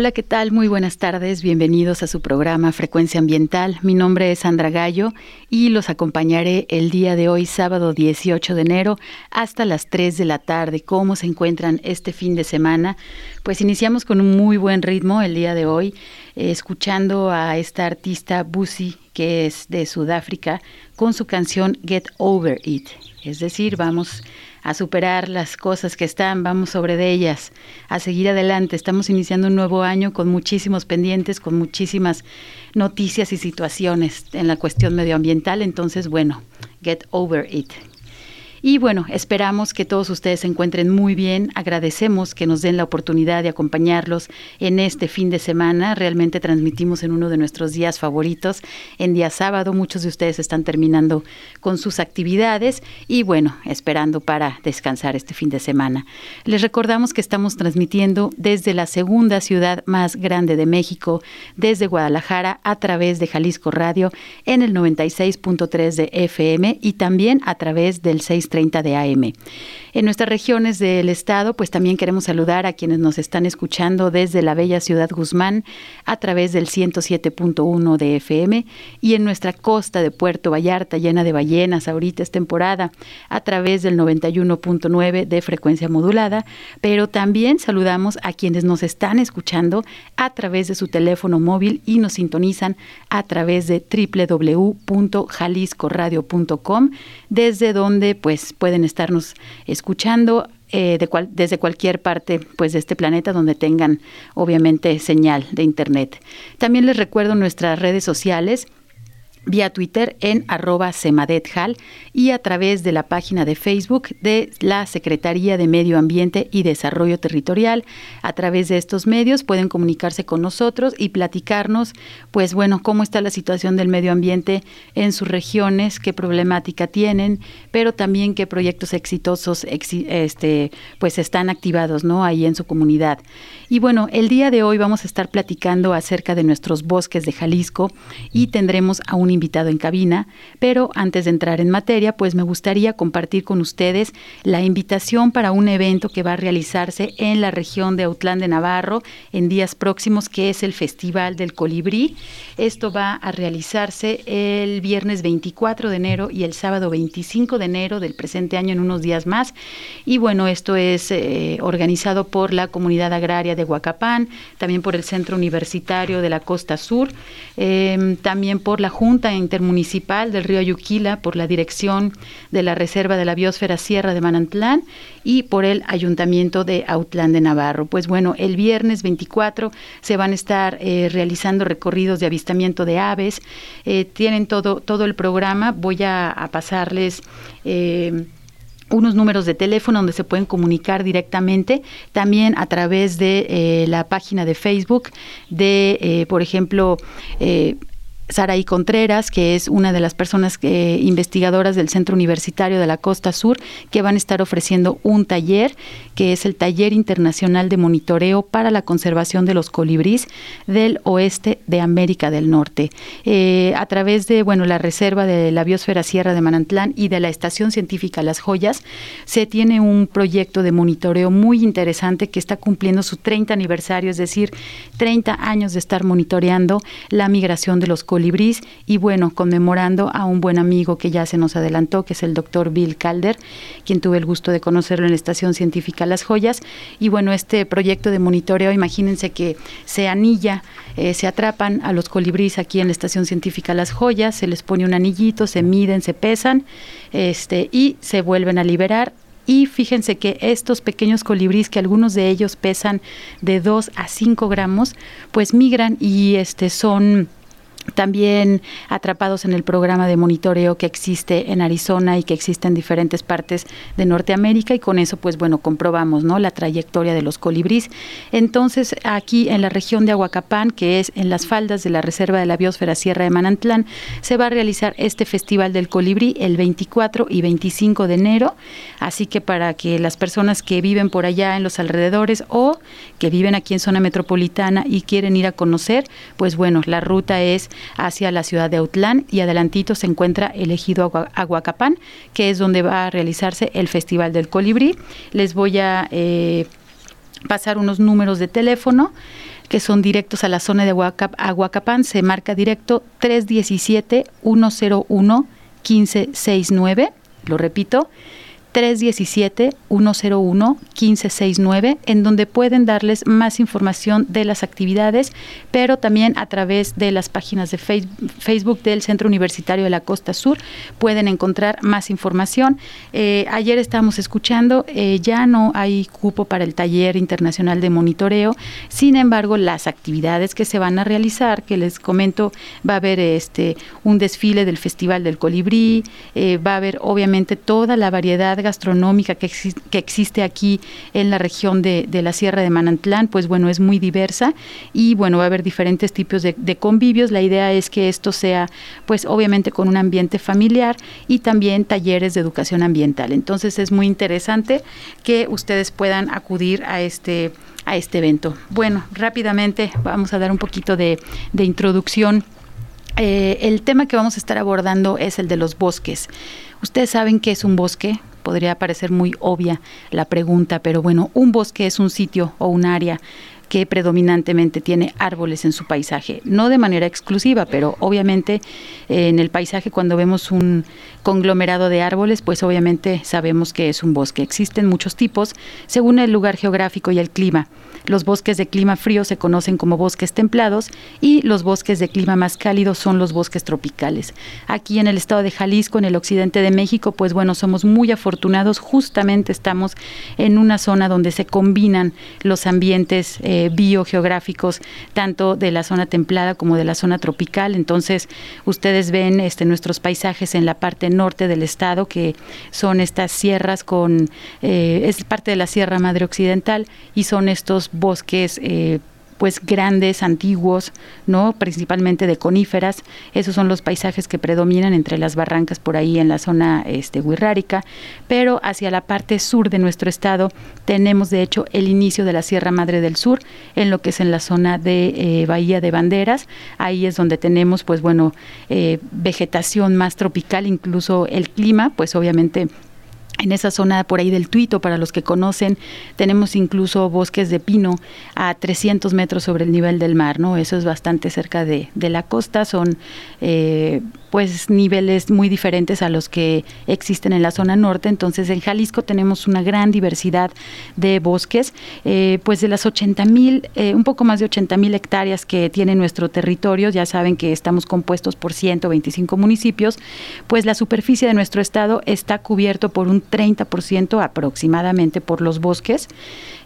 Hola, ¿qué tal? Muy buenas tardes. Bienvenidos a su programa Frecuencia Ambiental. Mi nombre es Sandra Gallo y los acompañaré el día de hoy, sábado 18 de enero, hasta las 3 de la tarde. ¿Cómo se encuentran este fin de semana? Pues iniciamos con un muy buen ritmo el día de hoy, eh, escuchando a esta artista Busi, que es de Sudáfrica, con su canción Get Over It. Es decir, vamos a superar las cosas que están, vamos sobre de ellas, a seguir adelante. Estamos iniciando un nuevo año con muchísimos pendientes, con muchísimas noticias y situaciones en la cuestión medioambiental, entonces bueno, get over it. Y bueno, esperamos que todos ustedes se encuentren muy bien. Agradecemos que nos den la oportunidad de acompañarlos en este fin de semana. Realmente transmitimos en uno de nuestros días favoritos, en día sábado. Muchos de ustedes están terminando con sus actividades y bueno, esperando para descansar este fin de semana. Les recordamos que estamos transmitiendo desde la segunda ciudad más grande de México, desde Guadalajara, a través de Jalisco Radio en el 96.3 de FM y también a través del 6 30 de AM. En nuestras regiones del estado, pues también queremos saludar a quienes nos están escuchando desde la bella ciudad Guzmán a través del 107.1 de FM y en nuestra costa de Puerto Vallarta llena de ballenas, ahorita es temporada, a través del 91.9 de frecuencia modulada, pero también saludamos a quienes nos están escuchando a través de su teléfono móvil y nos sintonizan a través de www.jaliscoradio.com, desde donde pues pueden estarnos escuchando eh, de desde cualquier parte pues de este planeta donde tengan obviamente señal de internet. También les recuerdo nuestras redes sociales vía Twitter en arroba semadethal y a través de la página de Facebook de la Secretaría de Medio Ambiente y Desarrollo Territorial. A través de estos medios pueden comunicarse con nosotros y platicarnos, pues bueno, cómo está la situación del medio ambiente en sus regiones, qué problemática tienen, pero también qué proyectos exitosos este, pues están activados ¿no? ahí en su comunidad. Y bueno, el día de hoy vamos a estar platicando acerca de nuestros bosques de Jalisco y tendremos a un invitado en cabina, pero antes de entrar en materia, pues me gustaría compartir con ustedes la invitación para un evento que va a realizarse en la región de Autlán de Navarro en días próximos, que es el Festival del Colibrí. Esto va a realizarse el viernes 24 de enero y el sábado 25 de enero del presente año en unos días más. Y bueno, esto es eh, organizado por la comunidad agraria de Huacapán, también por el Centro Universitario de la Costa Sur, eh, también por la Junta Intermunicipal del río Ayuquila por la dirección de la Reserva de la Biosfera Sierra de Manantlán y por el Ayuntamiento de Autlán de Navarro. Pues bueno, el viernes 24 se van a estar eh, realizando recorridos de avistamiento de aves. Eh, tienen todo, todo el programa. Voy a, pasarles. Eh, unos números de teléfono donde se pueden comunicar directamente, también a través de la página de Facebook de, por ejemplo, Saraí Contreras, que es una de las personas que, investigadoras del Centro Universitario de la Costa Sur, que van a estar ofreciendo un taller, que es el Taller Internacional de Monitoreo para la Conservación de los Colibrís del Oeste de América del Norte. Eh, a través de bueno, la Reserva de la Biosfera Sierra de Manantlán y de la Estación Científica Las Joyas, se tiene un proyecto de monitoreo muy interesante que está cumpliendo su 30 aniversario, es decir, 30 años de estar monitoreando la migración de los colibrís y bueno, conmemorando a un buen amigo que ya se nos adelantó, que es el doctor Bill Calder, quien tuve el gusto de conocerlo en la Estación Científica Las Joyas. Y bueno, este proyecto de monitoreo, imagínense que se anilla, eh, se atrapan a los colibríes aquí en la Estación Científica Las Joyas, se les pone un anillito, se miden, se pesan este, y se vuelven a liberar y fíjense que estos pequeños colibríes, que algunos de ellos pesan de 2 a 5 gramos, pues migran y este son también atrapados en el programa de monitoreo que existe en Arizona y que existe en diferentes partes de Norteamérica y con eso pues bueno comprobamos no la trayectoria de los colibrís entonces aquí en la región de Aguacapán que es en las faldas de la reserva de la biosfera Sierra de Manantlán se va a realizar este festival del colibrí el 24 y 25 de enero. Así que para que las personas que viven por allá en los alrededores o que viven aquí en zona metropolitana y quieren ir a conocer pues bueno la ruta es hacia la ciudad de Autlán y adelantito se encuentra el ejido Aguacapán, que es donde va a realizarse el Festival del Colibrí. Les voy a eh, pasar unos números de teléfono. que son directos a la zona de Aguacapán, se marca directo 317-101-1569. Lo repito, 317-101-1569, en donde pueden darles más información de las actividades, pero también a través de las páginas de Facebook del Centro Universitario de la Costa Sur pueden encontrar más información. Eh, ayer estábamos escuchando, eh, ya no hay cupo para el taller internacional de monitoreo, sin embargo, las actividades que se van a realizar, que les comento, va a haber este un desfile del Festival del Colibrí, eh, va a haber obviamente toda la variedad gastronómica que, que existe aquí en la región de, la Sierra de Manantlán, pues bueno, es muy diversa y bueno, va a haber diferentes tipos de, convivios. La idea es que esto sea, pues obviamente con un ambiente familiar y también talleres de educación ambiental. Entonces es muy interesante que ustedes puedan acudir a este a este evento. Bueno, rápidamente vamos a dar un poquito de, introducción. Eh, el tema que vamos a estar abordando es el de los bosques. Ustedes saben qué es un bosque, podría parecer muy obvia la pregunta, pero bueno, un bosque es un sitio o un área que predominantemente tiene árboles en su paisaje, no de manera exclusiva, pero obviamente eh, en el paisaje cuando vemos un conglomerado de árboles, pues obviamente sabemos que es un bosque. Existen muchos tipos según el lugar geográfico y el clima. Los bosques de clima frío se conocen como bosques templados y los bosques de clima más cálido son los bosques tropicales. Aquí en el estado de Jalisco, en el occidente de México, pues bueno, somos muy afortunados, justamente estamos en una zona donde se combinan los ambientes eh, biogeográficos, tanto de la zona templada como de la zona tropical. Entonces, ustedes ven este, nuestros paisajes en la parte norte del estado, que son estas sierras con, eh, es parte de la Sierra Madre Occidental y son estos bosques eh, pues grandes, antiguos, ¿no? Principalmente de coníferas. Esos son los paisajes que predominan entre las barrancas por ahí en la zona este Huirrárica, pero hacia la parte sur de nuestro estado tenemos de hecho el inicio de la Sierra Madre del Sur, en lo que es en la zona de eh, Bahía de Banderas. Ahí es donde tenemos pues bueno, eh, vegetación más tropical, incluso el clima, pues obviamente en esa zona por ahí del Tuito, para los que conocen, tenemos incluso bosques de pino a 300 metros sobre el nivel del mar, ¿no? Eso es bastante cerca de, de la costa, son eh, pues niveles muy diferentes a los que existen en la zona norte. Entonces en Jalisco tenemos una gran diversidad de bosques, eh, pues de las 80 mil, eh, un poco más de 80 mil hectáreas que tiene nuestro territorio, ya saben que estamos compuestos por 125 municipios, pues la superficie de nuestro estado está cubierto por un 30% aproximadamente por los bosques.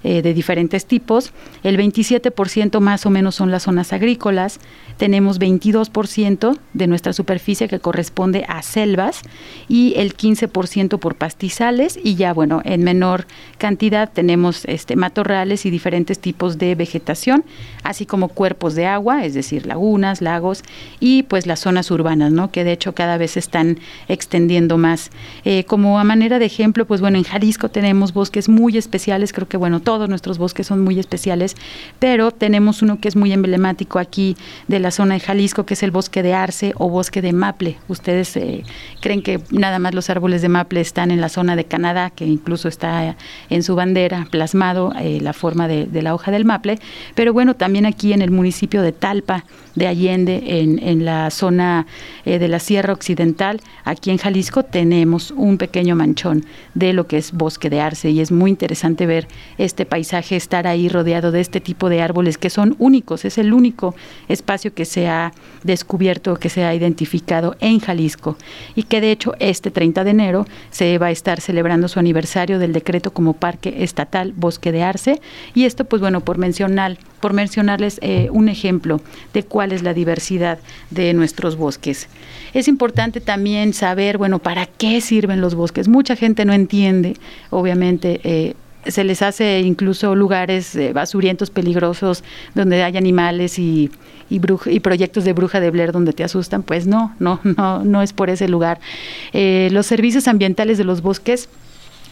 Eh, de diferentes tipos. El 27% más o menos son las zonas agrícolas. Tenemos 22% de nuestra superficie que corresponde a selvas y el 15% por pastizales y ya bueno, en menor cantidad tenemos este matorrales y diferentes tipos de vegetación, así como cuerpos de agua, es decir, lagunas, lagos y pues las zonas urbanas, ¿no? Que de hecho cada vez se están extendiendo más. Eh, como a manera de ejemplo, pues bueno, en Jalisco tenemos bosques muy especiales, creo que bueno, todos nuestros bosques son muy especiales, pero tenemos uno que es muy emblemático aquí de la zona de Jalisco, que es el bosque de Arce o bosque de Maple. Ustedes eh, creen que nada más los árboles de Maple están en la zona de Canadá, que incluso está en su bandera plasmado eh, la forma de, la hoja del maple, pero bueno, también aquí en el municipio de Talpa, de Allende, en, la zona eh, de la Sierra Occidental, aquí en Jalisco, tenemos un pequeño manchón de lo que es bosque de arce y es muy interesante ver este paisaje, estar ahí rodeado de este tipo de árboles que son únicos, es el único espacio que se ha descubierto, que se ha identificado en Jalisco y que de hecho este 30 de enero se va a estar celebrando su aniversario del decreto como Parque Estatal Bosque de Arce y esto pues bueno, por mencionar por mencionarles eh, un ejemplo de cuál es la diversidad de nuestros bosques. Es importante también saber, bueno, para qué sirven los bosques. Mucha gente no entiende, obviamente, eh, se les hace incluso lugares eh, basurientos, peligrosos, donde hay animales y, y, y, proyectos de bruja de Blair donde te asustan. Pues no, no, no, no es por ese lugar. los servicios ambientales de los bosques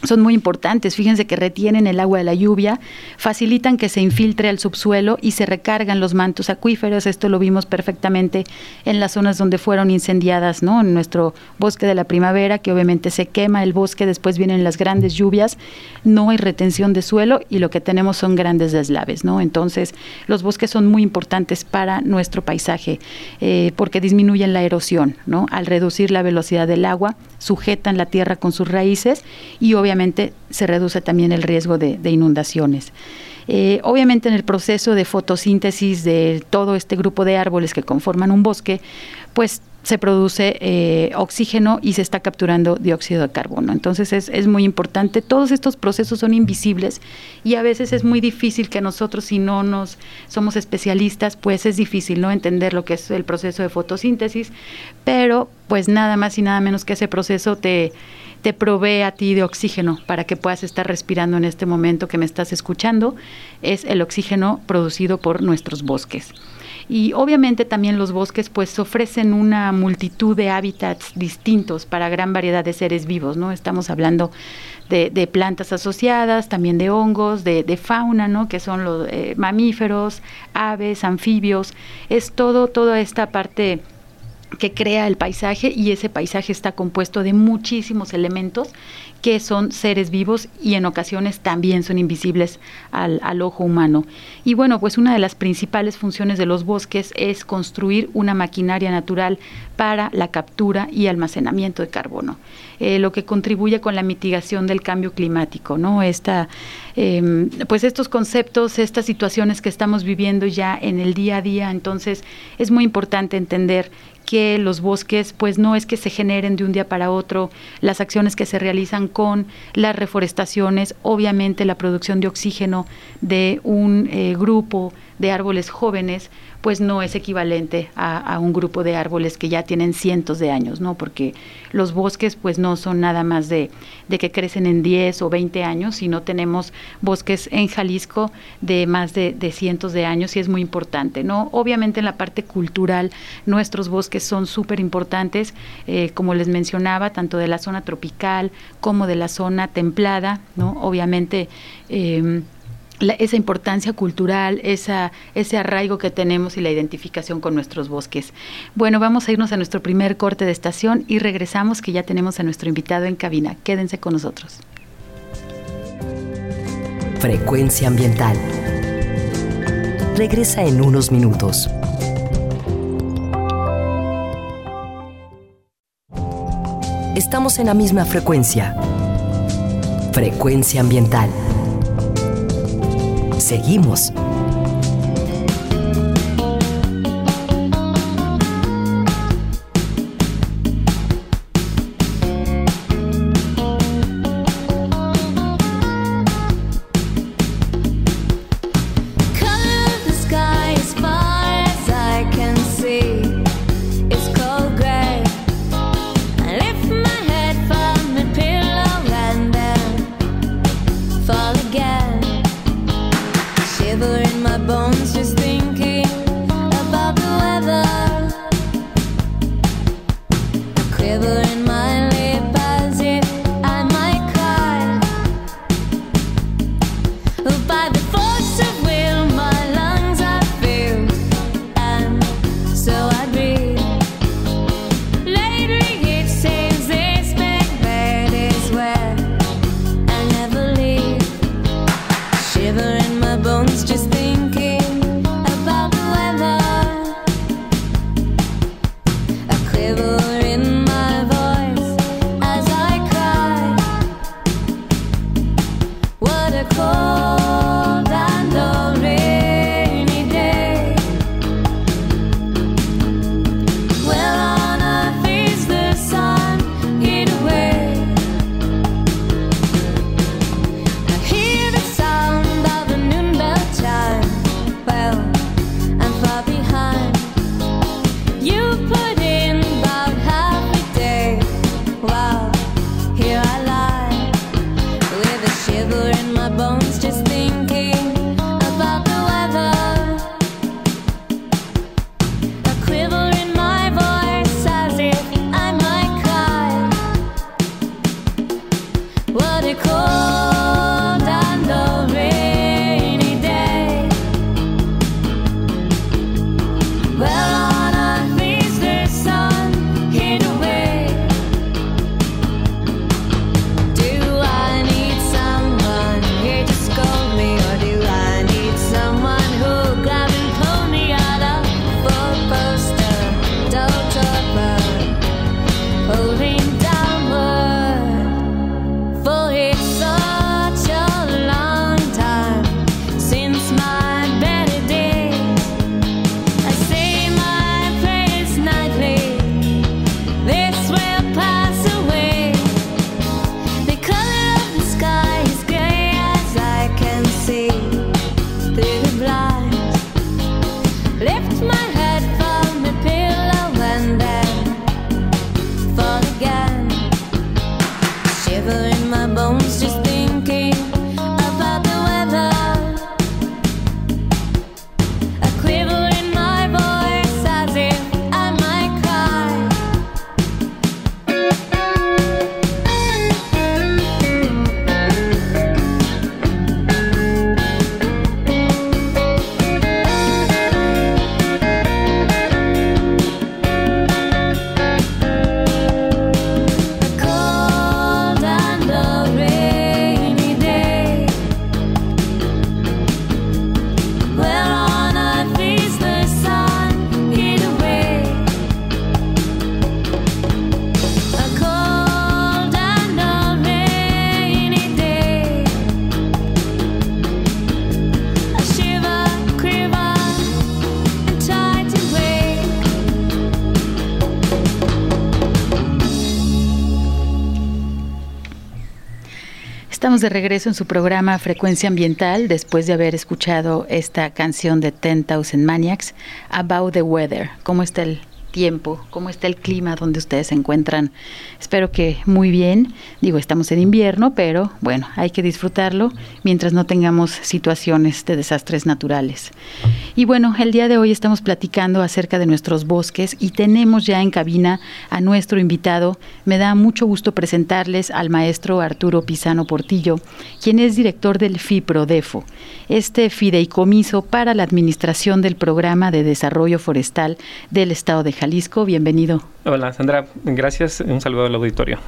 son muy importantes. Fíjense que retienen el agua de la lluvia, facilitan que se infiltre al subsuelo y se recargan los mantos acuíferos. Esto lo vimos perfectamente en las zonas donde fueron incendiadas, ¿no? En nuestro bosque de la primavera, que obviamente se quema el bosque, después vienen las grandes lluvias, no hay retención de suelo y lo que tenemos son grandes deslaves, ¿no? Entonces, los bosques son muy importantes para nuestro paisaje eh, porque disminuyen la erosión, ¿no? Al reducir la velocidad del agua, sujetan la tierra con sus raíces y obviamente obviamente se reduce también el riesgo de, inundaciones. Eh, obviamente en el proceso de fotosíntesis de todo este grupo de árboles que conforman un bosque, pues se produce eh, oxígeno y se está capturando dióxido de carbono. Entonces es, es, muy importante. Todos estos procesos son invisibles y a veces es muy difícil que nosotros, si no nos somos especialistas, pues es difícil no entender lo que es el proceso de fotosíntesis, pero pues nada más y nada menos que ese proceso te te provee a ti de oxígeno para que puedas estar respirando en este momento que me estás escuchando, es el oxígeno producido por nuestros bosques. Y obviamente también los bosques pues ofrecen una multitud de hábitats distintos para gran variedad de seres vivos, ¿no? Estamos hablando de, plantas asociadas, también de hongos, de, fauna, ¿no? Que son los eh, mamíferos, aves, anfibios, es todo, toda esta parte que crea el paisaje y ese paisaje está compuesto de muchísimos elementos que son seres vivos y en ocasiones también son invisibles al, al, ojo humano. Y bueno, pues una de las principales funciones de los bosques es construir una maquinaria natural para la captura y almacenamiento de carbono, eh, lo que contribuye con la mitigación del cambio climático, ¿no? Esta, em, pues estos conceptos, estas situaciones que estamos viviendo ya en el día a día, entonces es muy importante entender que los bosques pues no es que se generen de un día para otro, las acciones que se realizan con las reforestaciones, obviamente la producción de oxígeno de un eh, grupo de árboles jóvenes, pues no es equivalente a, un grupo de árboles que ya tienen cientos de años, ¿no? Porque los bosques pues no son nada más de, de que crecen en 10 o 20 años, sino tenemos bosques en Jalisco de más de, cientos de años y es muy importante, ¿no? Obviamente en la parte cultural nuestros bosques son súper importantes, eh, como les mencionaba, tanto de la zona tropical como de la zona templada, ¿no? Obviamente eh, esa importancia cultural, ese arraigo que tenemos y la identificación con nuestros bosques. Bueno, vamos a irnos a nuestro primer corte de estación y regresamos que ya tenemos a nuestro invitado en cabina. Quédense con nosotros. Frecuencia ambiental. Regresa en unos minutos. Estamos en la misma frecuencia. Frecuencia ambiental. Seguimos. De regreso en su programa Frecuencia Ambiental después de haber escuchado esta canción de Ten Thousand Maniacs, About the Weather. ¿Cómo está el tiempo, cómo está el clima donde ustedes se encuentran. Espero que muy bien. Digo, estamos en invierno, pero bueno, hay que disfrutarlo mientras no tengamos situaciones de desastres naturales. Y bueno, el día de hoy estamos platicando acerca de nuestros bosques y tenemos ya en cabina a nuestro invitado. Me da mucho gusto presentarles al maestro Arturo Pisano Portillo, quien es director del FIPRODEFO, este fideicomiso para la administración del Programa de Desarrollo Forestal del Estado de Jalisco. Bienvenido. Hola, Sandra. Gracias. Un saludo al auditorio.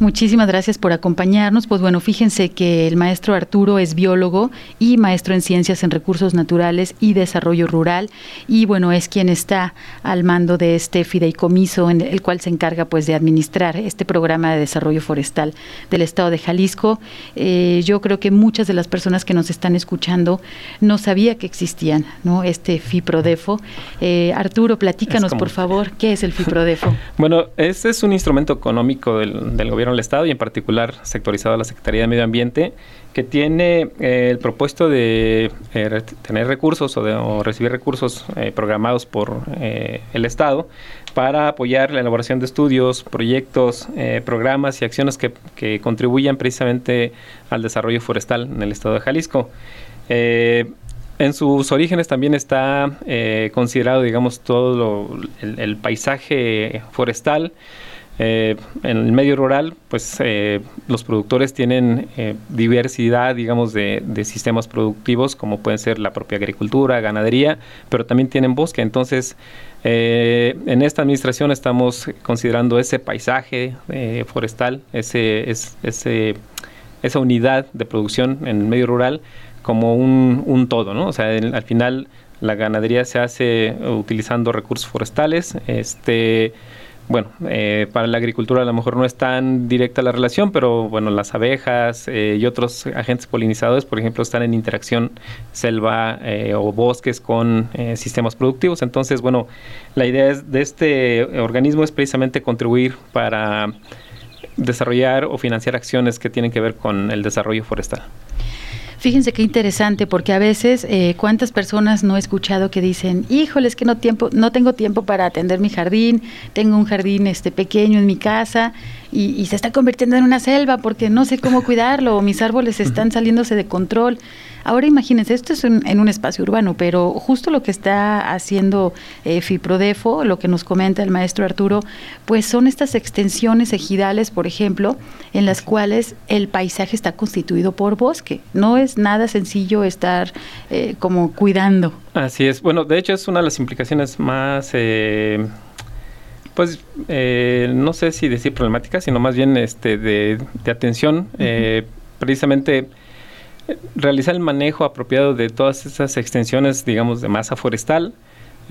Muchísimas gracias por acompañarnos. Pues bueno, fíjense que el maestro Arturo es biólogo y maestro en ciencias en recursos naturales y desarrollo rural y bueno, es quien está al mando de este fideicomiso en el cual se encarga pues de administrar este programa de desarrollo forestal del estado de Jalisco. Eh, yo creo que muchas de las personas que nos están escuchando no sabía que existían, ¿no? Este FIPRODEFO. Eh, Arturo, platícanos por favor, ¿qué es el FIPRODEFO? bueno, este es un instrumento económico del, del gobierno del Estado y en particular sectorizado a la Secretaría de Medio Ambiente, que tiene eh, el propuesto de eh, tener recursos o, de, recibir recursos eh, programados por el Estado para apoyar la elaboración de estudios, proyectos, programas y acciones que, que, contribuyan precisamente al desarrollo forestal en el Estado de Jalisco. En sus orígenes también está considerado, digamos, todo el, paisaje forestal, eh, en el medio rural, pues eh, los productores tienen eh, diversidad, digamos, de, sistemas productivos, como pueden ser la propia agricultura, ganadería, pero también tienen bosque. Entonces, en esta administración estamos considerando ese paisaje forestal, ese, ese, esa unidad de producción en el medio rural como un, un todo, ¿no? O sea, al final la ganadería se hace utilizando recursos forestales, este bueno, eh, para la agricultura a lo mejor no es tan directa la relación, pero bueno, las abejas eh, y otros agentes polinizadores, por ejemplo, están en interacción selva eh, o bosques con sistemas productivos. Entonces, bueno, la idea de este organismo es precisamente contribuir para desarrollar o financiar acciones que tienen que ver con el desarrollo forestal. Fíjense qué interesante, porque a veces eh, cuántas personas no he escuchado que dicen, híjoles que no tiempo, no tengo tiempo para atender mi jardín, tengo un jardín este pequeño en mi casa y, y se está convirtiendo en una selva porque no sé cómo cuidarlo, o mis árboles están saliéndose de control. Ahora imagínense, esto es en un espacio urbano, pero justo lo que está haciendo eh, FIPRODEFO, lo que nos comenta el maestro Arturo, pues son estas extensiones ejidales, por ejemplo, en las cuales el paisaje está constituido por bosque. No es nada sencillo estar eh, como cuidando. Así es. Bueno, de hecho es una de las implicaciones más... Eh, pues no sé si decir problemática, sino más bien este de, atención. precisamente realizar el manejo apropiado de todas esas extensiones, digamos, de masa forestal,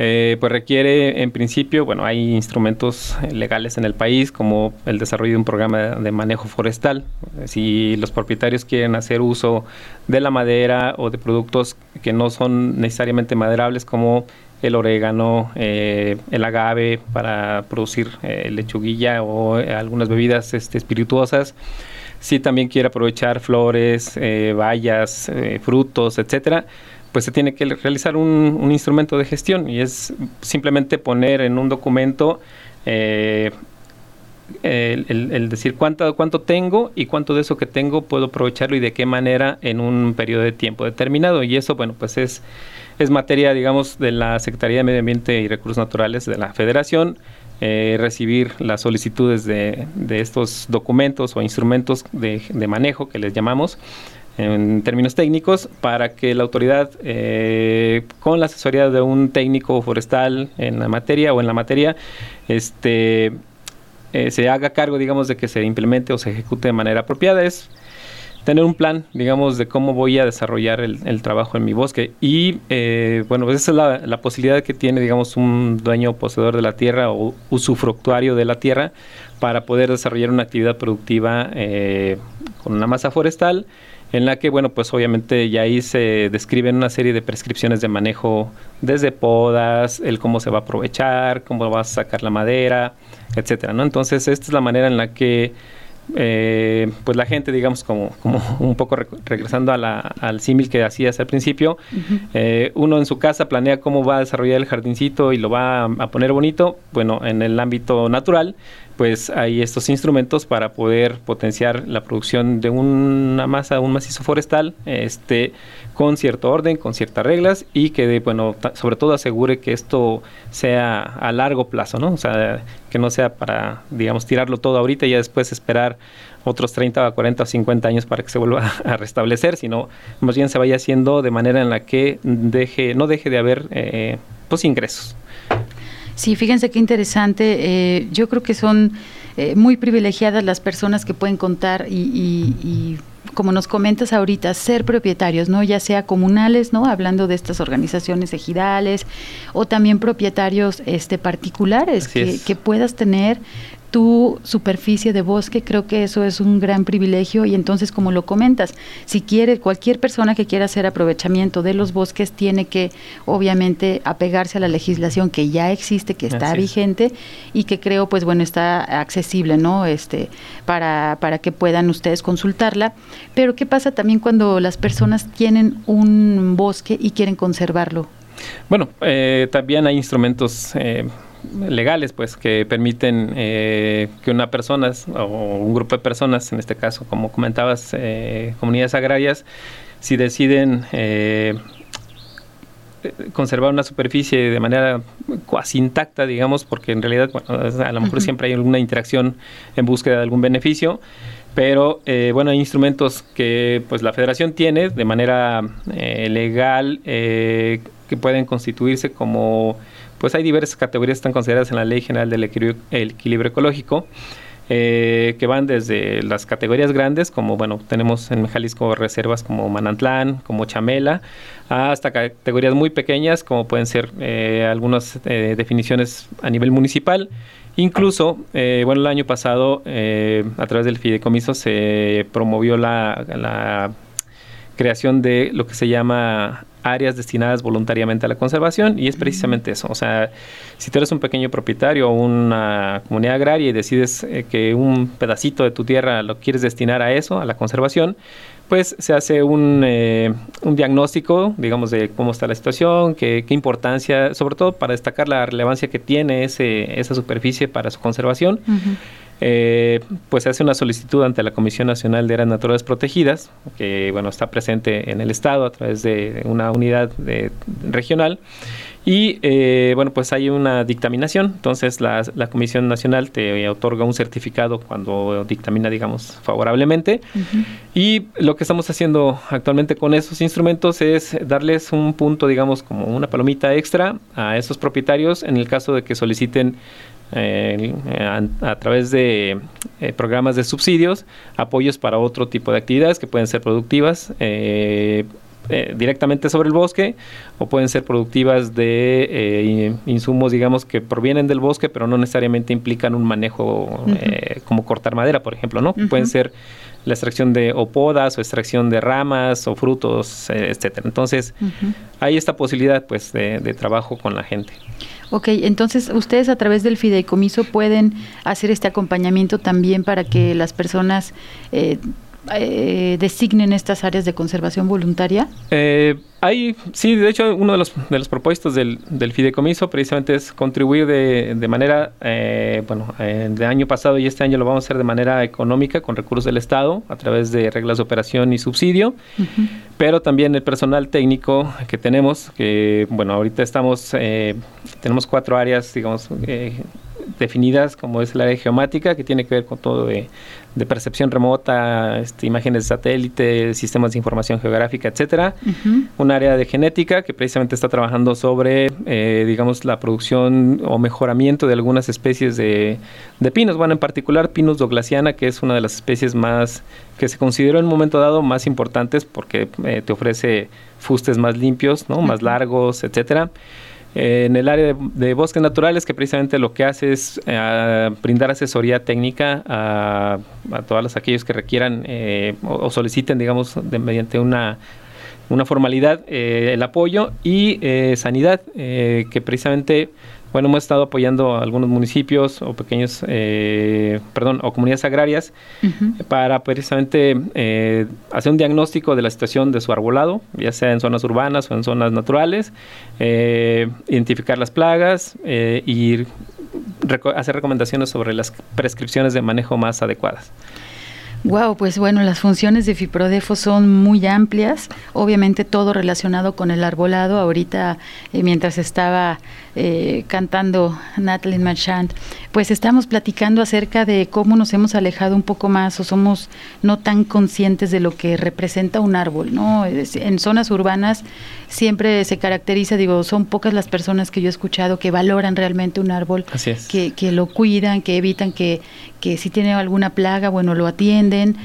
eh, pues requiere en principio, bueno, hay instrumentos legales en el país como el desarrollo de un programa de manejo forestal. Si los propietarios quieren hacer uso de la madera o de productos que no son necesariamente maderables como el orégano, eh, el agave para producir eh, lechuguilla o algunas bebidas este, espirituosas. Si también quiere aprovechar flores, bayas, frutos, etcétera, pues se tiene que realizar un, instrumento de gestión y es simplemente poner en un documento eh, el, decir cuánto, cuánto tengo y cuánto de eso que tengo puedo aprovecharlo y de qué manera en un periodo de tiempo determinado. Y eso, bueno, pues es, es materia, digamos, de la Secretaría de Medio Ambiente y Recursos Naturales de la Federación. Eh, recibir las solicitudes de, estos documentos o instrumentos de, de manejo que les llamamos en términos técnicos para que la autoridad, eh, con la asesoría de un técnico forestal en la materia o en la materia, este, eh, se haga cargo, digamos, de que se implemente o se ejecute de manera apropiada. Es tener un plan, digamos, de cómo voy a desarrollar el, trabajo en mi bosque. Y, eh, bueno, esa es la, la, posibilidad que tiene, digamos, un dueño poseedor de la tierra o usufructuario de la tierra para poder desarrollar una actividad productiva con una masa forestal en la que, bueno, pues obviamente ya ahí se describen una serie de prescripciones de manejo desde podas, el cómo se va a aprovechar, cómo vas a sacar la madera, etcétera. Entonces, esta es la manera en la que eh, pues la gente, digamos, como, como un poco regresando a la, al símil que hacías al principio, eh, uno en su casa planea cómo va a desarrollar el jardincito y lo va a, poner bonito, bueno, en el ámbito natural, pues hay estos instrumentos para poder potenciar la producción de una masa, un macizo forestal, este, con cierto orden, con ciertas reglas y que, bueno, sobre todo asegure que esto sea a largo plazo, ¿no? O sea, que no sea para, digamos, tirarlo todo ahorita y ya después esperar otros 30, 40 o 50 años para que se vuelva a restablecer, sino más bien se vaya haciendo de manera en la que deje, no deje de haber, eh, pues, ingresos. Sí, fíjense qué interesante. Eh, yo creo que son eh, muy privilegiadas las personas que pueden contar y, como nos comentas ahorita, ser propietarios, ¿no? Ya sea comunales, ¿no? Hablando de estas organizaciones ejidales o también propietarios este particulares que, que, puedas tener tu superficie de bosque, creo que eso es un gran privilegio y entonces como lo comentas, si quiere cualquier persona que quiera hacer aprovechamiento de los bosques tiene que obviamente apegarse a la legislación que ya existe, que está vigente y que creo pues bueno está accesible, ¿no? Este para para que puedan ustedes consultarla, pero ¿qué pasa también cuando las personas tienen un bosque y quieren conservarlo? Bueno, eh, también hay instrumentos eh, legales pues que permiten eh, que una persona o un grupo de personas, en este caso como comentabas, eh, comunidades agrarias, si deciden eh, conservar una superficie de manera cuasi intacta, digamos, porque en realidad a lo mejor siempre hay alguna interacción en búsqueda de algún beneficio, pero bueno, hay instrumentos que pues la federación tiene de manera legal que pueden constituirse como pues hay diversas categorías que están consideradas en la Ley General del Equilibrio, Ecológico. Eh, que van desde las categorías grandes, como bueno, tenemos en Jalisco reservas como Manantlán, como Chamela, hasta categorías muy pequeñas, como pueden ser eh, algunas eh, definiciones a nivel municipal. Incluso, bueno, el año pasado, a través del fideicomiso, se promovió la, la creación de lo que se llama áreas destinadas voluntariamente a la conservación y es precisamente eso. O sea, si tú eres un pequeño propietario o una comunidad agraria y decides eh, que un pedacito de tu tierra lo quieres destinar a eso, a la conservación, pues se hace un, eh, un diagnóstico, digamos, de cómo está la situación, qué, qué, importancia, sobre todo para destacar la relevancia que tiene ese, esa superficie para su conservación eh, pues se hace una solicitud ante la Comisión Nacional de Áreas Naturales Protegidas, que bueno está presente en el estado a través de una unidad regional. Y eh, bueno, pues hay una dictaminación, entonces la, Comisión Nacional te otorga un certificado cuando dictamina, digamos, favorablemente. Y lo que estamos haciendo actualmente con esos instrumentos es darles un punto, digamos, como una palomita extra a esos propietarios en el caso de que soliciten eh, a, través de eh, programas de subsidios, apoyos para otro tipo de actividades que pueden ser productivas. Eh, eh, directamente sobre el bosque o pueden ser productivas de insumos, digamos, que provienen del bosque, pero no necesariamente implican un manejo como cortar madera, por ejemplo, ¿no? Pueden ser la extracción de o podas o extracción de ramas o frutos, etcétera. Entonces, hay esta posibilidad, pues, de, de trabajo con la gente. Ok, entonces ustedes a través del fideicomiso pueden hacer este acompañamiento también para que las personas eh, eh, designen estas áreas de conservación voluntaria? Eh, hay, sí, de hecho, uno de los, de los propósitos del, del fideicomiso precisamente es contribuir de, de manera, eh, bueno, eh, de año pasado y este año lo vamos a hacer de manera económica con recursos del Estado a través de reglas de operación y subsidio, pero también el personal técnico que tenemos, que, bueno, ahorita estamos, eh, tenemos cuatro áreas, digamos, eh, definidas como es el área geomática que tiene que ver con todo de, de percepción remota, este, imágenes de satélite, sistemas de información geográfica, etcétera. Un área de genética que precisamente está trabajando sobre, eh, digamos, la producción o mejoramiento de algunas especies de, de pinos. Bueno, en particular Pinus douglasiana, que es una de las especies más que se consideró en un momento dado más importantes porque eh, te ofrece fustes más limpios, ¿no? más largos, etcétera. En el área de, bosques naturales, que precisamente lo que hace es eh, brindar asesoría técnica a, a todos los, aquellos que requieran eh, o, soliciten, digamos, mediante una, una formalidad eh, el apoyo y eh, sanidad, que precisamente, bueno, hemos estado apoyando a algunos municipios o pequeños, eh, perdón, o comunidades agrarias para precisamente eh, hacer un diagnóstico de la situación de su arbolado, ya sea en zonas urbanas o en zonas naturales, eh, identificar las plagas eh, y reco- hacer recomendaciones sobre las prescripciones de manejo más adecuadas. Wow, pues bueno, las funciones de Fiprodefo son muy amplias, obviamente todo relacionado con el arbolado. Ahorita, eh, mientras estaba eh, cantando Natalie Marchand, pues estamos platicando acerca de cómo nos hemos alejado un poco más o somos no tan conscientes de lo que representa un árbol, ¿no? En zonas urbanas siempre se caracteriza, digo, son pocas las personas que yo he escuchado que valoran realmente un árbol Así es. que, que lo cuidan, que evitan que, que si tiene alguna plaga, bueno, lo atienden.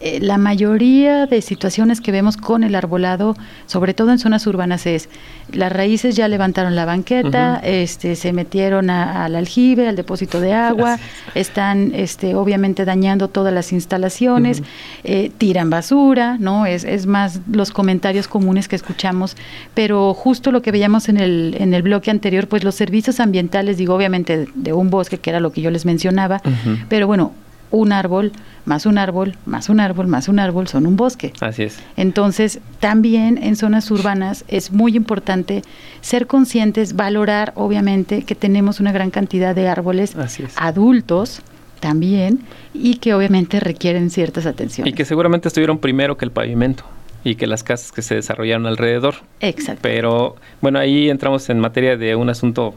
Eh, la mayoría de situaciones que vemos con el arbolado, sobre todo en zonas urbanas, es las raíces ya levantaron la banqueta, este, se metieron a- al aljibe, al depósito de agua, están este, obviamente dañando todas las instalaciones, eh, tiran basura, ¿no? Es, es más los comentarios comunes que escuchamos, pero justo lo que veíamos en el, en el bloque anterior, pues los servicios ambientales, digo, obviamente de, de un bosque, que era lo que yo les mencionaba, pero bueno, un árbol, más un árbol, más un árbol, más un árbol, son un bosque. Así es. Entonces, también en zonas urbanas es muy importante ser conscientes, valorar, obviamente, que tenemos una gran cantidad de árboles adultos también y que obviamente requieren ciertas atenciones. Y que seguramente estuvieron primero que el pavimento y que las casas que se desarrollaron alrededor. Exacto. Pero bueno, ahí entramos en materia de un asunto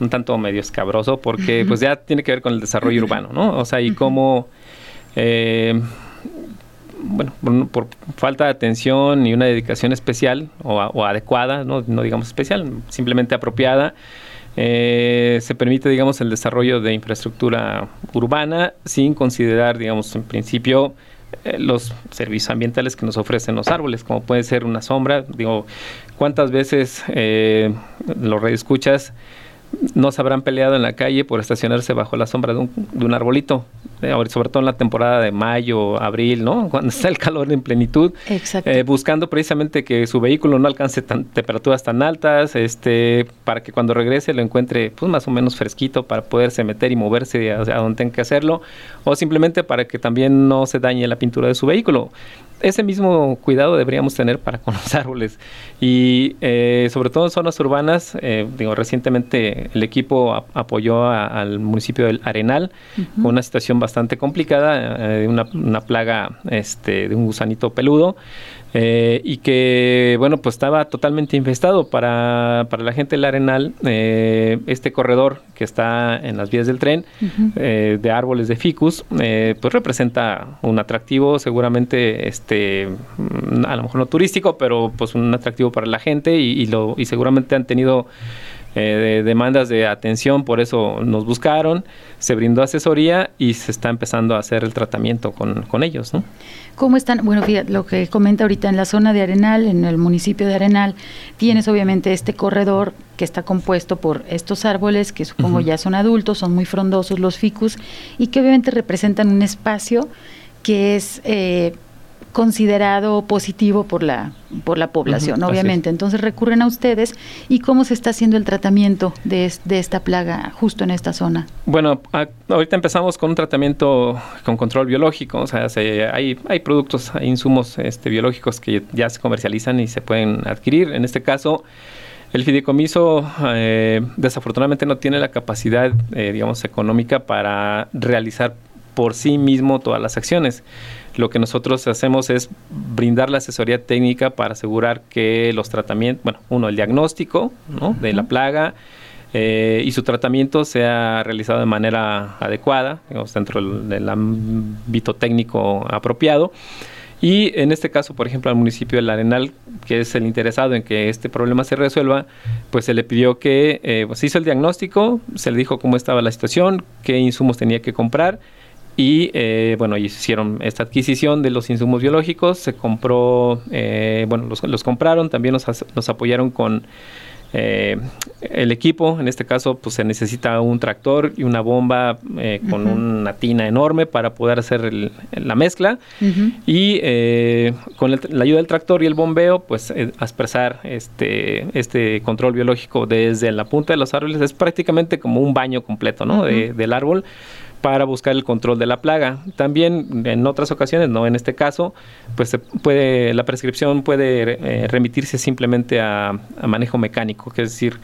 un tanto medio escabroso porque pues ya tiene que ver con el desarrollo urbano, ¿no? O sea, y cómo, eh, bueno, por, por falta de atención y una dedicación especial o, o adecuada, ¿no? no digamos especial, simplemente apropiada, eh, se permite, digamos, el desarrollo de infraestructura urbana sin considerar, digamos, en principio eh, los servicios ambientales que nos ofrecen los árboles, como puede ser una sombra. Digo, ¿cuántas veces eh, los escuchas no se habrán peleado en la calle por estacionarse bajo la sombra de un, de un arbolito? Eh, sobre todo en la temporada de mayo, abril, ¿no? Cuando está el calor en plenitud. Eh, buscando precisamente que su vehículo no alcance tan, temperaturas tan altas, este, para que cuando regrese lo encuentre pues más o menos fresquito para poderse meter y moverse a, a donde tenga que hacerlo, o simplemente para que también no se dañe la pintura de su vehículo. Ese mismo cuidado deberíamos tener para con los árboles. Y eh, sobre todo en zonas urbanas, eh, digo, recientemente el equipo ap- apoyó a- al municipio del Arenal con una situación bastante complicada, eh, una, una plaga este, de un gusanito peludo, eh, y que, bueno, pues estaba totalmente infestado para, para la gente del Arenal. eh, este corredor que está en las vías del tren, eh, de árboles de ficus, eh, pues representa un atractivo, seguramente, este, mm, a lo mejor no turístico, pero pues un atractivo para la gente y, y lo, y seguramente han tenido de demandas de atención, por eso nos buscaron, se brindó asesoría y se está empezando a hacer el tratamiento con, con ellos. ¿no? ¿Cómo están? Bueno, fíjate, lo que comenta ahorita en la zona de Arenal, en el municipio de Arenal, tienes obviamente este corredor que está compuesto por estos árboles que supongo ya son adultos, son muy frondosos los ficus y que obviamente representan un espacio que es eh, considerado positivo por la por la población, obviamente. Entonces recurren a ustedes y cómo se está haciendo el tratamiento de, de esta plaga justo en esta zona. Bueno, ahorita empezamos con un tratamiento con control biológico, o sea, hay, hay productos, hay insumos este, biológicos que ya se comercializan y se pueden adquirir. En este caso, el fideicomiso eh, desafortunadamente no tiene la capacidad, eh, digamos, económica para realizar por sí mismo todas las acciones. Lo que nosotros hacemos es brindar la asesoría técnica para asegurar que los tratamientos, bueno, uno, el diagnóstico de la plaga eh, y su tratamiento sea realizado de manera adecuada, digamos, dentro del, ámbito técnico apropiado. Y en este caso, por ejemplo, al municipio del Arenal, que es el interesado en que este problema se resuelva, pues se le pidió que eh, pues, se hizo el diagnóstico, se le dijo cómo estaba la situación, qué insumos tenía que comprar y eh, bueno, hicieron esta adquisición de los insumos biológicos, se compró, eh, bueno, los, compraron, también nos, nos apoyaron con eh, el equipo, en este caso, pues se necesita un tractor y una bomba con una tina enorme para poder hacer la mezcla. Y con la ayuda del tractor y el bombeo, pues aspersar este, este control biológico desde la punta de los árboles. Es prácticamente como un baño completo ¿no? del árbol para buscar el control de la plaga. También en otras ocasiones, no en este caso, pues se puede la prescripción puede eh, remitirse simplemente a, manejo mecánico, que es decir,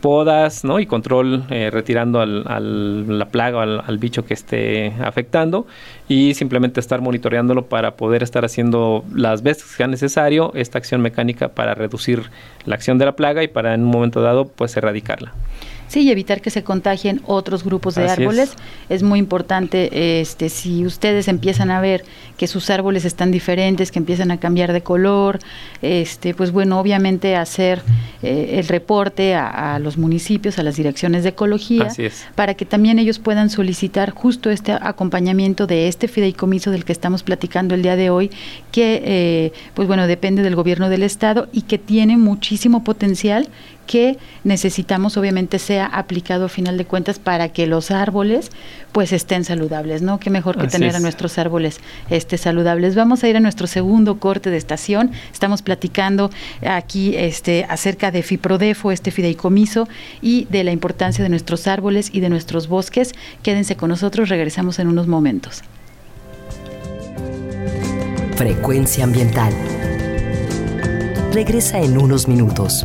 podas ¿no? y control eh, retirando al, la plaga o al, bicho que esté afectando y simplemente estar monitoreándolo para poder estar haciendo las veces que sea necesario esta acción mecánica para reducir la acción de la plaga y para en un momento dado pues erradicarla. Sí, y evitar que se contagien otros grupos de árboles. Es. muy importante, este, si ustedes empiezan a ver que sus árboles están diferentes, que empiezan a cambiar de color, este, pues bueno, obviamente hacer eh, el reporte a, los municipios, a las direcciones de ecología, para que también ellos puedan solicitar justo este acompañamiento de este fideicomiso del que estamos platicando el día de hoy, que eh, pues bueno, depende del gobierno del estado y que tiene muchísimo potencial que necesitamos obviamente sea aplicado a final de cuentas para que los árboles pues estén saludables, ¿no? Qué mejor que tener a nuestros árboles este saludables. Vamos a ir a nuestro segundo corte de estación. Estamos platicando aquí este acerca de Fiprodefo, este fideicomiso y de la importancia de nuestros árboles y de nuestros bosques. Quédense con nosotros, regresamos en unos momentos. Frecuencia ambiental. Regresa en unos minutos.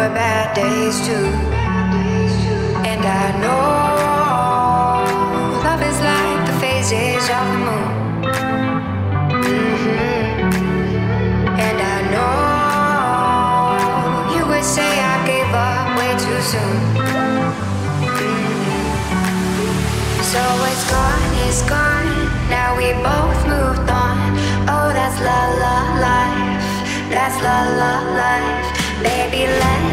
Were bad days too. And I know love is like the phases of the moon. Mm-hmm. And I know you would say I gave up way too soon. Mm-hmm. So it's gone, it's gone. Now we both moved on. Oh, that's la la life. That's la la life. Baby, let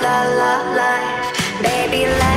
la la life. Baby, let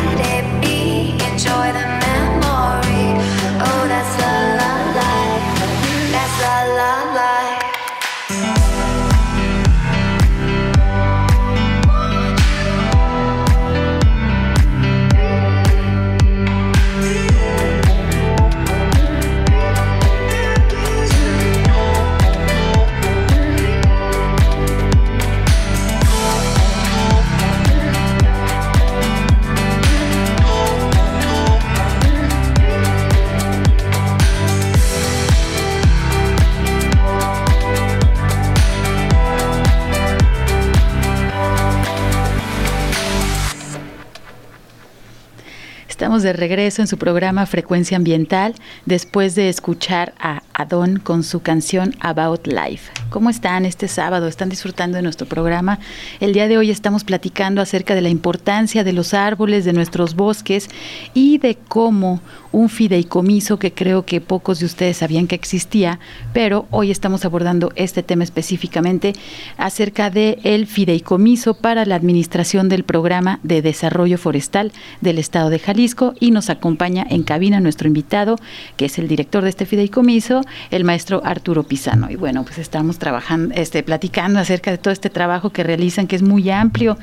Estamos de regreso en su programa Frecuencia Ambiental después de escuchar a Adon con su canción About Life. ¿Cómo están este sábado? ¿Están disfrutando de nuestro programa? El día de hoy estamos platicando acerca de la importancia de los árboles, de nuestros bosques y de cómo un fideicomiso que creo que pocos de ustedes sabían que existía, pero hoy estamos abordando este tema específicamente acerca de el fideicomiso para la administración del programa de desarrollo forestal del estado de Jalisco y nos acompaña en cabina nuestro invitado, que es el director de este fideicomiso, el maestro Arturo Pisano. Y bueno, pues estamos trabajando, este, platicando acerca de todo este trabajo que realizan, que es muy amplio,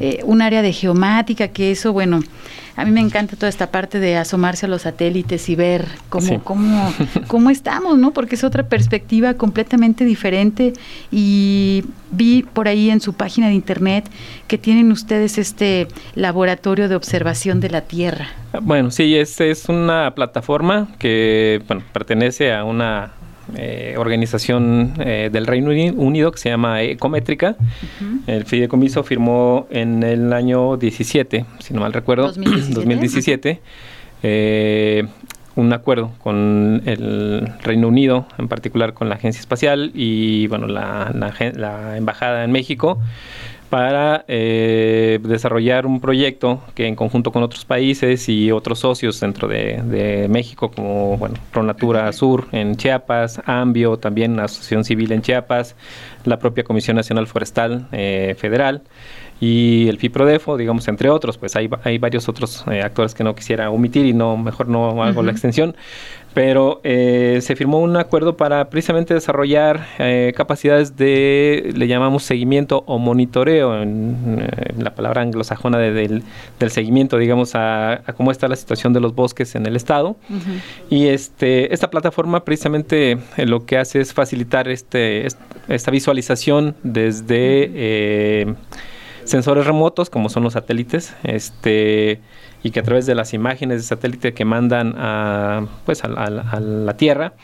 eh, un área de geomática, que eso, bueno, a mí me encanta toda esta parte de asomarse a los satélites y ver cómo, Sí. cómo, cómo estamos, ¿no? Porque es otra perspectiva completamente diferente. Y vi por ahí en su página de internet que tienen ustedes este laboratorio de observación de la Tierra. Bueno, sí, es, es una plataforma que bueno, pertenece a una eh, organización eh, del Reino Uni- Unido que se llama Ecométrica. El fideicomiso firmó en el año 17, si no mal recuerdo, 2017. 2017, eh, un acuerdo con el Reino Unido, en particular con la Agencia Espacial y bueno, la, Embajada en México, para eh, desarrollar un proyecto que en conjunto con otros países y otros socios dentro de, de México, como bueno, Pronatura Sur en Chiapas, Ambio, también la Asociación Civil en Chiapas, la propia Comisión Nacional Forestal eh, Federal y el FIPRODEFO, digamos, entre otros, pues hay, hay varios otros eh, actores que no quisiera omitir y no mejor no hago la extensión, pero eh, se firmó un acuerdo para precisamente desarrollar eh, capacidades de, le llamamos seguimiento o monitoreo, en, eh, la palabra anglosajona de- del, del seguimiento, digamos, a, a cómo está la situación de los bosques en el estado. Y este, esta plataforma precisamente lo que hace es facilitar este, est- esta visualización desde sensores remotos, como son los satélites, este, y que a través de las imágenes de satélite que mandan a, pues, a, la- a la Tierra,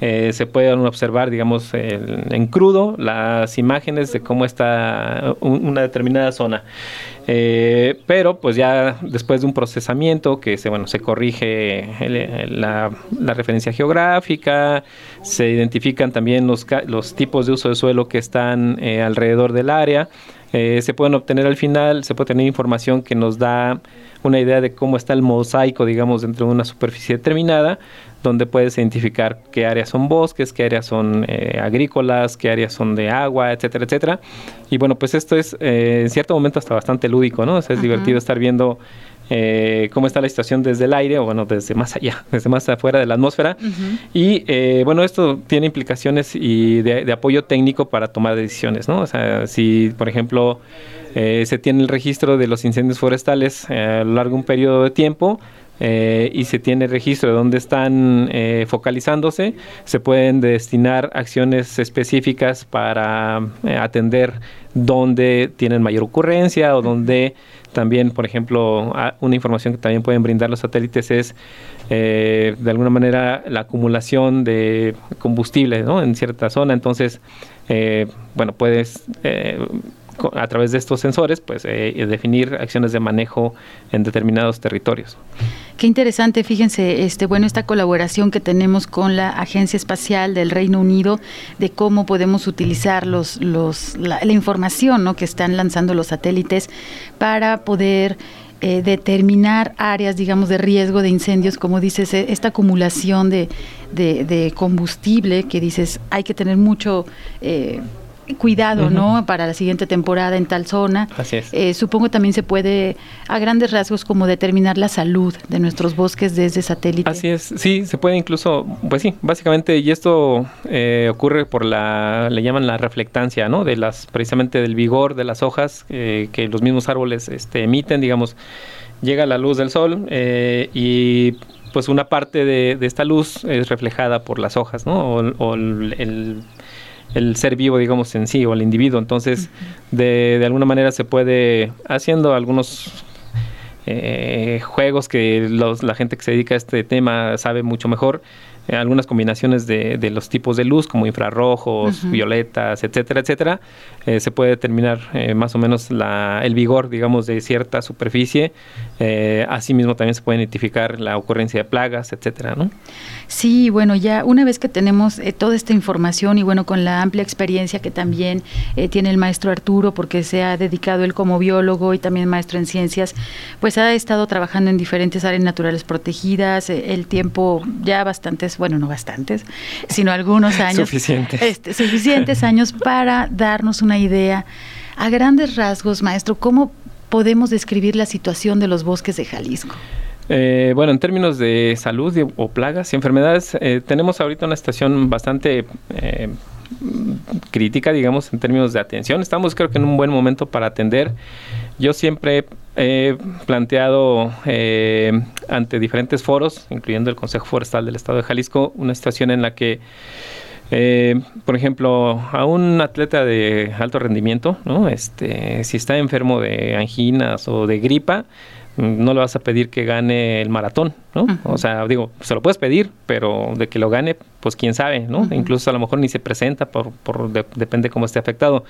eh, se pueden observar, digamos, el- en crudo las imágenes de cómo está un- una determinada zona. Eh, pero pues ya después de un procesamiento que se, bueno, se corrige el- el- la, la referencia geográfica, se identifican también los, los tipos de uso de suelo que están eh, alrededor del área, eh, se pueden obtener al final, se puede tener información que nos da una idea de cómo está el mosaico, digamos, dentro de una superficie determinada, donde puedes identificar qué áreas son bosques, qué áreas son eh, agrícolas, qué áreas son de agua, etcétera, etcétera. Y bueno, pues esto es eh, en cierto momento hasta bastante lúdico, ¿no? O sea, es Ajá. divertido estar viendo eh, cómo está la situación desde el aire, o bueno, desde más allá, desde más afuera de la atmósfera. Y eh, bueno, esto tiene implicaciones y de, de apoyo técnico para tomar decisiones, ¿no? O sea, si por ejemplo eh, se tiene el registro de los incendios forestales eh, a lo largo de un periodo de tiempo, eh, y se tiene registro de dónde están eh, focalizándose, se pueden destinar acciones específicas para eh, atender dónde tienen mayor ocurrencia o dónde también, por ejemplo, una información que también pueden brindar los satélites es eh, de alguna manera la acumulación de combustible ¿no? en cierta zona. Entonces, eh, bueno, puedes eh, a través de estos sensores, pues eh, definir acciones de manejo en determinados territorios. Qué interesante, fíjense, este, bueno, esta colaboración que tenemos con la Agencia Espacial del Reino Unido de cómo podemos utilizar los, los, la, información ¿no? que están lanzando los satélites para poder eh, determinar áreas, digamos, de riesgo de incendios, como dices, eh, esta acumulación de, de, combustible que dices hay que tener mucho eh, cuidado, ¿no? Para la siguiente temporada en tal zona. Así es. Eh, supongo también se puede, a grandes rasgos, como determinar la salud de nuestros bosques desde satélite. Así es, sí, se puede incluso, pues sí, básicamente, y esto eh, ocurre por la, le llaman la reflectancia, ¿no? De las, precisamente del vigor de las hojas eh, que los mismos árboles este, emiten, digamos, llega la luz del sol y pues una parte de, esta luz es reflejada por las hojas, ¿no? O, el el ser vivo, digamos, en sí, o el individuo. Entonces, de, de alguna manera se puede, haciendo algunos eh, juegos que los, la gente que se dedica a este tema sabe mucho mejor, eh, algunas combinaciones de, de, los tipos de luz, como infrarrojos, violetas, etcétera, etcétera, eh, se puede determinar eh, más o menos la, el vigor, digamos, de cierta superficie. asimismo, también se puede identificar la ocurrencia de plagas, etcétera, ¿no? Sí, bueno, ya una vez que tenemos toda esta información y bueno, con la amplia experiencia que también tiene el maestro Arturo, porque se ha dedicado él como biólogo y también maestro en ciencias, pues ha estado trabajando en diferentes áreas naturales protegidas, el tiempo ya bastantes bueno, no bastantes, sino algunos años. Suficientes. Este, suficientes años para darnos una idea. A grandes rasgos, maestro, ¿cómo podemos describir la situación de los bosques de Jalisco? Eh, bueno, en términos de salud o plagas y enfermedades, eh, tenemos ahorita una situación bastante eh, crítica, digamos, en términos de atención. Estamos creo que en un buen momento para atender. Yo siempre he planteado eh, ante diferentes foros, incluyendo el Consejo Forestal del Estado de Jalisco, una situación en la que eh, por ejemplo, a un atleta de alto rendimiento, ¿no? este, si está enfermo de anginas o de gripa, no le vas a pedir que gane el maratón, ¿no? O sea, digo, se lo puedes pedir, pero de que lo gane, pues quién sabe, ¿no? Incluso a lo mejor ni se presenta, por, por depende cómo esté afectado.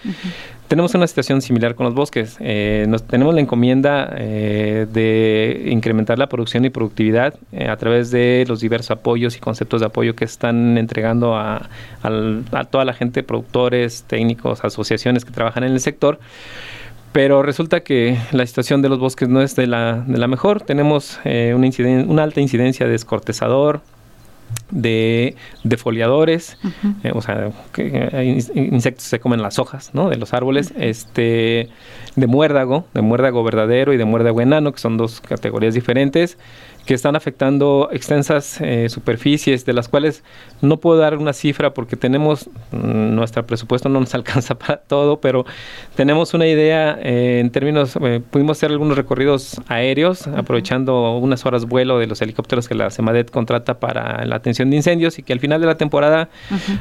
Tenemos una situación similar con los bosques. Eh, nos, tenemos la encomienda eh, de incrementar la producción y productividad eh, a través de los diversos apoyos y conceptos de apoyo que están entregando a, a toda la gente, productores, técnicos, asociaciones que trabajan en el sector. Pero resulta que la situación de los bosques no es de la, de la mejor. Tenemos eh, una, una alta incidencia de escortezador, de defoliadores, eh, o sea, que, insectos se comen las hojas ¿no? de los árboles, este, de muérdago, de muérdago verdadero y de muérdago enano, que son dos categorías diferentes que están afectando extensas eh, superficies, de las cuales no puedo dar una cifra porque tenemos, mm, nuestro presupuesto no nos alcanza para todo, pero tenemos una idea eh, en términos, eh, pudimos hacer algunos recorridos aéreos, aprovechando unas horas vuelo de los helicópteros que la CEMADET contrata para la atención de incendios y que al final de la temporada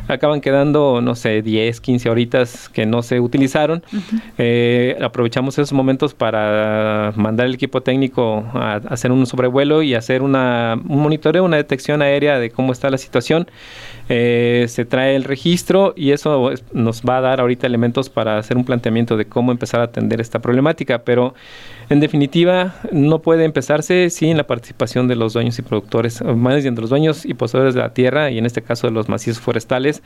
acaban quedando, no sé, 10, 15 horitas que no se utilizaron. aprovechamos esos momentos para mandar el equipo técnico a, a hacer un sobrevuelo y hacer una, un monitoreo, una detección aérea de cómo está la situación. Eh, se trae el registro y eso nos va a dar ahorita elementos para hacer un planteamiento de cómo empezar a atender esta problemática, pero en definitiva no puede empezarse sin la participación de los dueños y productores, más bien de los dueños y poseedores de la tierra y en este caso de los macizos forestales,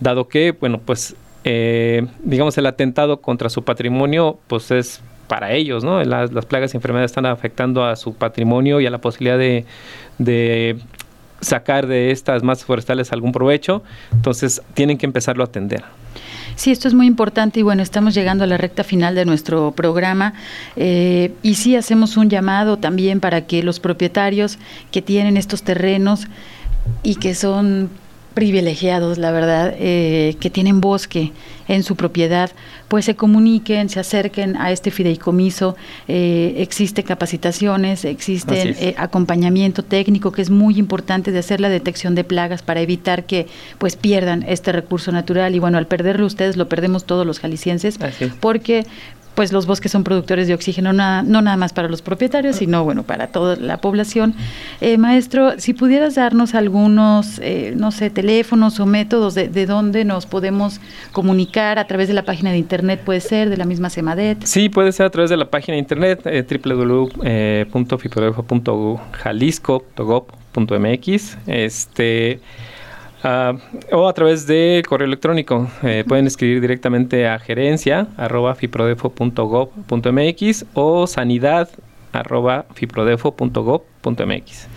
dado que, bueno, pues eh, digamos el atentado contra su patrimonio pues es para ellos, ¿no? Las, plagas y enfermedades están afectando a su patrimonio y a la posibilidad de, sacar de estas masas forestales algún provecho, entonces tienen que empezarlo a atender. Sí, esto es muy importante y bueno, estamos llegando a la recta final de nuestro programa eh, y sí hacemos un llamado también para que los propietarios que tienen estos terrenos y que son privilegiados, la verdad, eh, que tienen bosque en su propiedad, pues se comuniquen, se acerquen a este fideicomiso. Eh, existe capacitaciones, existe eh, acompañamiento técnico, que es muy importante de hacer la detección de plagas para evitar que pues pierdan este recurso natural. Y bueno, al perderlo ustedes lo perdemos todos los jaliscienses, porque pues los bosques son productores de oxígeno, no nada más para los propietarios, sino bueno, para toda la población. Eh, maestro, si pudieras darnos algunos, eh, no sé, teléfonos o métodos de, de dónde nos podemos comunicar a través de la página de internet, puede ser, de la misma SEMADET. Sí, puede ser a través de la página de internet eh, www.fiprodefo.jalisco.gov.mx. Este Ah, o a través de correo electrónico. Eh, pueden escribir directamente a gerencia arroba fiprodefo.gov.mx o sanidad arroba fiprodefo.gov.mx.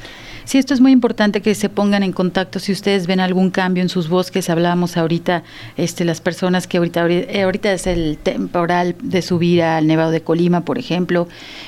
Sí, esto es muy importante que se pongan en contacto si ustedes ven algún cambio en sus bosques. Hablábamos ahorita, este, las personas que ahorita, ahorita es el temporal de subir al Nevado de Colima, por ejemplo,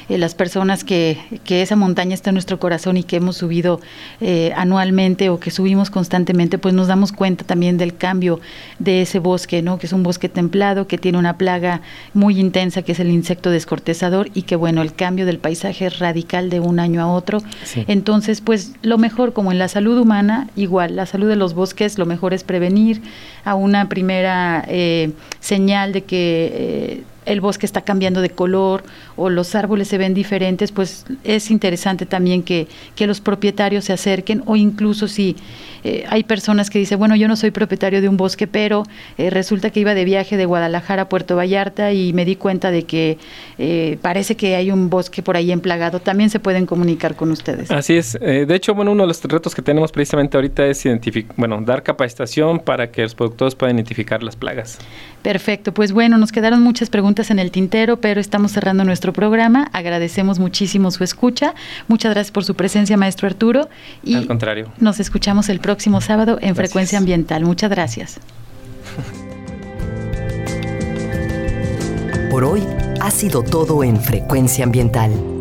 eh, las personas que, que esa montaña está en nuestro corazón y que hemos subido eh, anualmente o que subimos constantemente, pues nos damos cuenta también del cambio de ese bosque, ¿no? Que es un bosque templado, que tiene una plaga muy intensa, que es el insecto descortezador y que bueno, el cambio del paisaje es radical de un año a otro. Entonces, pues lo mejor, como en la salud humana, igual, la salud de los bosques, lo mejor es prevenir a una primera eh, señal de que eh, el bosque está cambiando de color o los árboles se ven diferentes, pues es interesante también que, que los propietarios se acerquen o incluso si eh, hay personas que dicen, bueno, yo no soy propietario de un bosque, pero eh, resulta que iba de viaje de Guadalajara a Puerto Vallarta y me di cuenta de que eh, parece que hay un bosque por ahí emplagado, también se pueden comunicar con ustedes. Así es. de hecho, bueno, uno de los retos que tenemos precisamente ahorita es identificar, bueno, dar capacitación para que los productores puedan identificar las plagas. Perfecto, pues bueno, nos quedaron muchas preguntas en el tintero, pero estamos cerrando nuestro programa. Agradecemos muchísimo su escucha. Muchas gracias por su presencia, maestro Arturo. Y Al contrario. Nos escuchamos el próximo sábado en Frecuencia Ambiental. Muchas gracias. Por hoy ha sido todo en Frecuencia Ambiental.